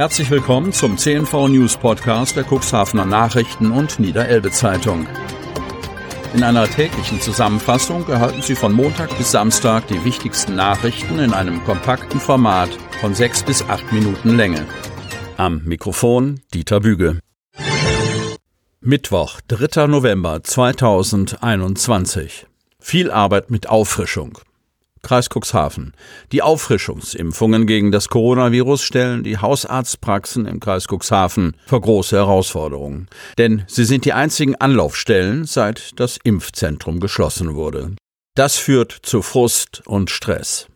Herzlich willkommen zum CNV News Podcast der Cuxhavener Nachrichten und Niederelbe Zeitung. In einer täglichen Zusammenfassung erhalten Sie von Montag bis Samstag die wichtigsten Nachrichten in einem kompakten Format von sechs bis acht Minuten Länge. Am Mikrofon Dieter Büge. Mittwoch, 3. November 2021. Viel Arbeit mit Auffrischung. Kreis Cuxhaven. Die Auffrischungsimpfungen gegen das Coronavirus stellen die Hausarztpraxen im Kreis Cuxhaven vor große Herausforderungen. Denn sie sind die einzigen Anlaufstellen, seit das Impfzentrum geschlossen wurde. Das führt zu Frust und Stress.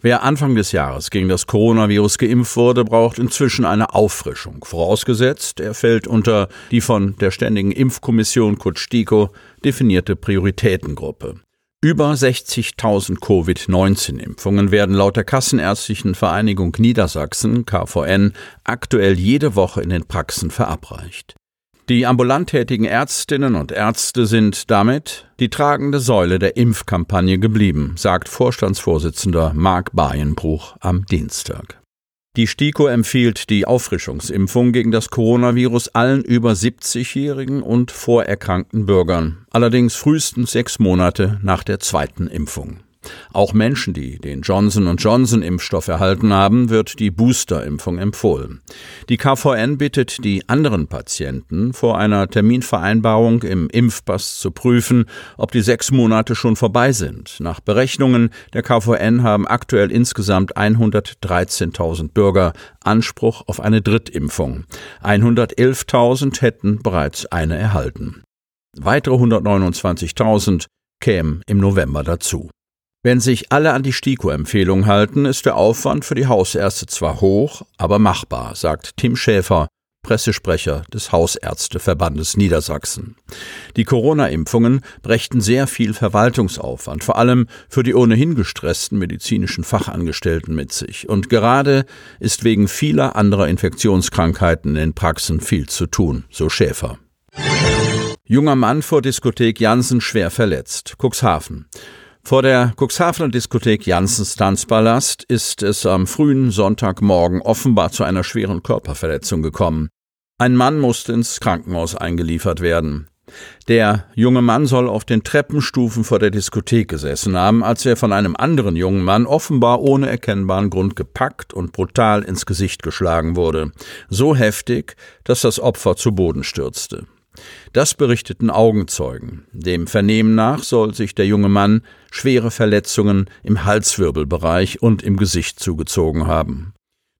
Wer Anfang des Jahres gegen das Coronavirus geimpft wurde, braucht inzwischen eine Auffrischung. Vorausgesetzt, er fällt unter die von der Ständigen Impfkommission Kutsch-Stiko definierte Prioritätengruppe. Über 60.000 Covid-19-Impfungen werden laut der Kassenärztlichen Vereinigung Niedersachsen KVN aktuell jede Woche in den Praxen verabreicht. Die ambulant tätigen Ärztinnen und Ärzte sind damit die tragende Säule der Impfkampagne geblieben, sagt Vorstandsvorsitzender Marc Bayenbruch am Dienstag. Die STIKO empfiehlt die Auffrischungsimpfung gegen das Coronavirus allen über 70-jährigen und vorerkrankten Bürgern, allerdings frühestens sechs Monate nach der zweiten Impfung. Auch Menschen, die den Johnson Johnson Impfstoff erhalten haben, wird die Boosterimpfung empfohlen. Die KVN bittet die anderen Patienten, vor einer Terminvereinbarung im Impfpass zu prüfen, ob die sechs Monate schon vorbei sind. Nach Berechnungen der KVN haben aktuell insgesamt 113.000 Bürger Anspruch auf eine Drittimpfung. 111.000 hätten bereits eine erhalten. Weitere 129.000 kämen im November dazu. Wenn sich alle an die STIKO-Empfehlung halten, ist der Aufwand für die Hausärzte zwar hoch, aber machbar, sagt Tim Schäfer, Pressesprecher des Hausärzteverbandes Niedersachsen. Die Corona-Impfungen brächten sehr viel Verwaltungsaufwand, vor allem für die ohnehin gestressten medizinischen Fachangestellten mit sich. Und gerade ist wegen vieler anderer Infektionskrankheiten in den Praxen viel zu tun, so Schäfer. Junger Mann vor Diskothek Jansen schwer verletzt. Cuxhaven. Vor der Cuxhavener Diskothek Janssens Tanzpalast ist es am frühen Sonntagmorgen offenbar zu einer schweren Körperverletzung gekommen. Ein Mann musste ins Krankenhaus eingeliefert werden. Der junge Mann soll auf den Treppenstufen vor der Diskothek gesessen haben, als er von einem anderen jungen Mann offenbar ohne erkennbaren Grund gepackt und brutal ins Gesicht geschlagen wurde. So heftig, dass das Opfer zu Boden stürzte. Das berichteten Augenzeugen. Dem Vernehmen nach soll sich der junge Mann schwere Verletzungen im Halswirbelbereich und im Gesicht zugezogen haben.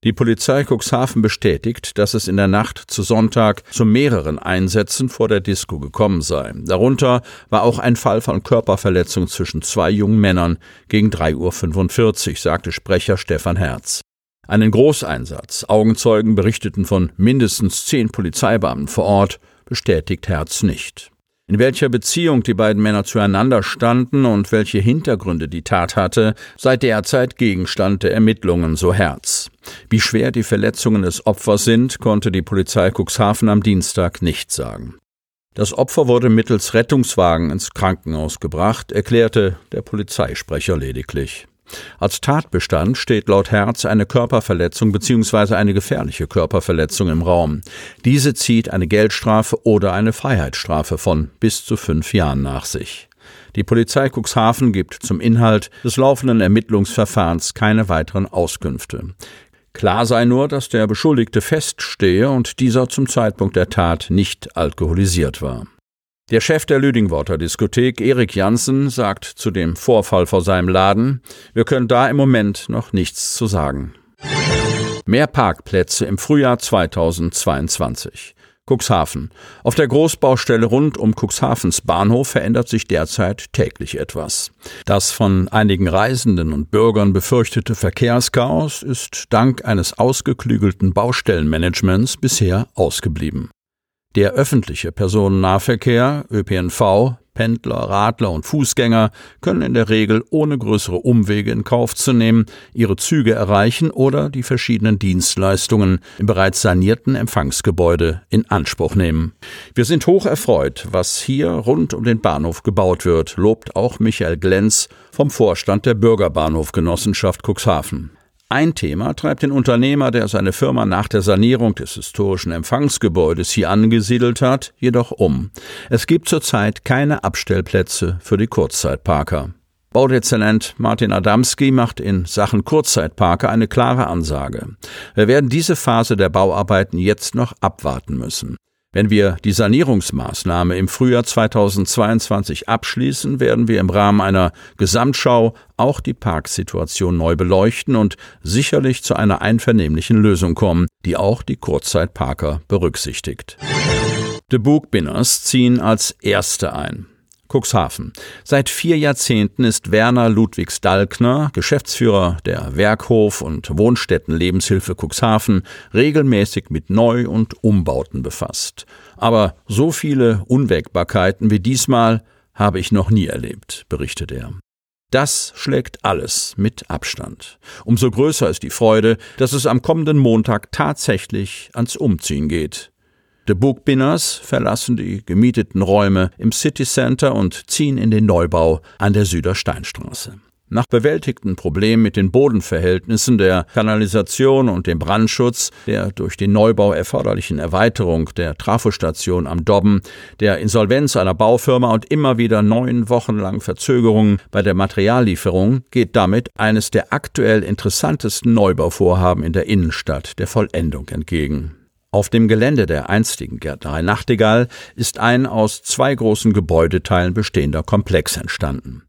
Die Polizei Cuxhaven bestätigt, dass es in der Nacht zu Sonntag zu mehreren Einsätzen vor der Disco gekommen sei. Darunter war auch ein Fall von Körperverletzung zwischen zwei jungen Männern gegen 3.45 Uhr, sagte Sprecher Stefan Herz. Einen Großeinsatz. Augenzeugen berichteten von mindestens zehn Polizeibeamten vor Ort bestätigt Herz nicht. In welcher Beziehung die beiden Männer zueinander standen und welche Hintergründe die Tat hatte, sei derzeit Gegenstand der Ermittlungen, so Herz. Wie schwer die Verletzungen des Opfers sind, konnte die Polizei Cuxhaven am Dienstag nicht sagen. Das Opfer wurde mittels Rettungswagen ins Krankenhaus gebracht, erklärte der Polizeisprecher lediglich. Als Tatbestand steht laut Herz eine Körperverletzung bzw. eine gefährliche Körperverletzung im Raum. Diese zieht eine Geldstrafe oder eine Freiheitsstrafe von bis zu fünf Jahren nach sich. Die Polizei Cuxhaven gibt zum Inhalt des laufenden Ermittlungsverfahrens keine weiteren Auskünfte. Klar sei nur, dass der Beschuldigte feststehe und dieser zum Zeitpunkt der Tat nicht alkoholisiert war. Der Chef der Lüdingworter Diskothek, Erik Janssen, sagt zu dem Vorfall vor seinem Laden, wir können da im Moment noch nichts zu sagen. Mehr Parkplätze im Frühjahr 2022. Cuxhaven. Auf der Großbaustelle rund um Cuxhavens Bahnhof verändert sich derzeit täglich etwas. Das von einigen Reisenden und Bürgern befürchtete Verkehrschaos ist dank eines ausgeklügelten Baustellenmanagements bisher ausgeblieben. Der öffentliche Personennahverkehr, ÖPNV, Pendler, Radler und Fußgänger können in der Regel ohne größere Umwege in Kauf zu nehmen, ihre Züge erreichen oder die verschiedenen Dienstleistungen im bereits sanierten Empfangsgebäude in Anspruch nehmen. Wir sind hoch erfreut, was hier rund um den Bahnhof gebaut wird, lobt auch Michael Glenz vom Vorstand der Bürgerbahnhofgenossenschaft Cuxhaven. Ein Thema treibt den Unternehmer, der seine Firma nach der Sanierung des historischen Empfangsgebäudes hier angesiedelt hat, jedoch um. Es gibt zurzeit keine Abstellplätze für die Kurzzeitparker. Baudezernent Martin Adamski macht in Sachen Kurzzeitparker eine klare Ansage. Wir werden diese Phase der Bauarbeiten jetzt noch abwarten müssen. Wenn wir die Sanierungsmaßnahme im Frühjahr 2022 abschließen, werden wir im Rahmen einer Gesamtschau auch die Parksituation neu beleuchten und sicherlich zu einer einvernehmlichen Lösung kommen, die auch die Kurzzeitparker berücksichtigt. The Book Binners ziehen als erste ein. Cuxhaven. Seit vier Jahrzehnten ist Werner Ludwigs Dalkner, Geschäftsführer der Werkhof und Wohnstätten Lebenshilfe Cuxhaven, regelmäßig mit Neu- und Umbauten befasst. Aber so viele Unwägbarkeiten wie diesmal habe ich noch nie erlebt, berichtet er. Das schlägt alles mit Abstand. Umso größer ist die Freude, dass es am kommenden Montag tatsächlich ans Umziehen geht. The Bookbinners verlassen die gemieteten Räume im City Center und ziehen in den Neubau an der Südersteinstraße. Nach bewältigten Problemen mit den Bodenverhältnissen, der Kanalisation und dem Brandschutz, der durch den Neubau erforderlichen Erweiterung der Trafostation am Dobben, der Insolvenz einer Baufirma und immer wieder neun Wochen lang Verzögerungen bei der Materiallieferung geht damit eines der aktuell interessantesten Neubauvorhaben in der Innenstadt der Vollendung entgegen. Auf dem Gelände der einstigen Gärtnerei Nachtigall ist ein aus zwei großen Gebäudeteilen bestehender Komplex entstanden.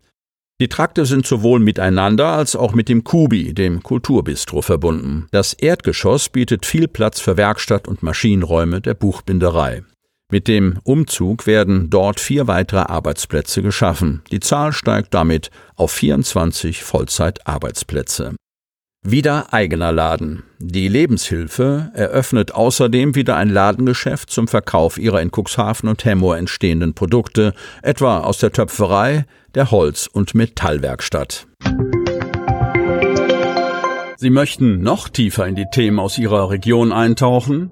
Die Trakte sind sowohl miteinander als auch mit dem Kubi, dem Kulturbistro, verbunden. Das Erdgeschoss bietet viel Platz für Werkstatt und Maschinenräume der Buchbinderei. Mit dem Umzug werden dort vier weitere Arbeitsplätze geschaffen. Die Zahl steigt damit auf 24 Vollzeitarbeitsplätze. Wieder eigener Laden. Die Lebenshilfe eröffnet außerdem wieder ein Ladengeschäft zum Verkauf ihrer in Cuxhaven und Hemmoor entstehenden Produkte, etwa aus der Töpferei, der Holz- und Metallwerkstatt. Sie möchten noch tiefer in die Themen aus Ihrer Region eintauchen?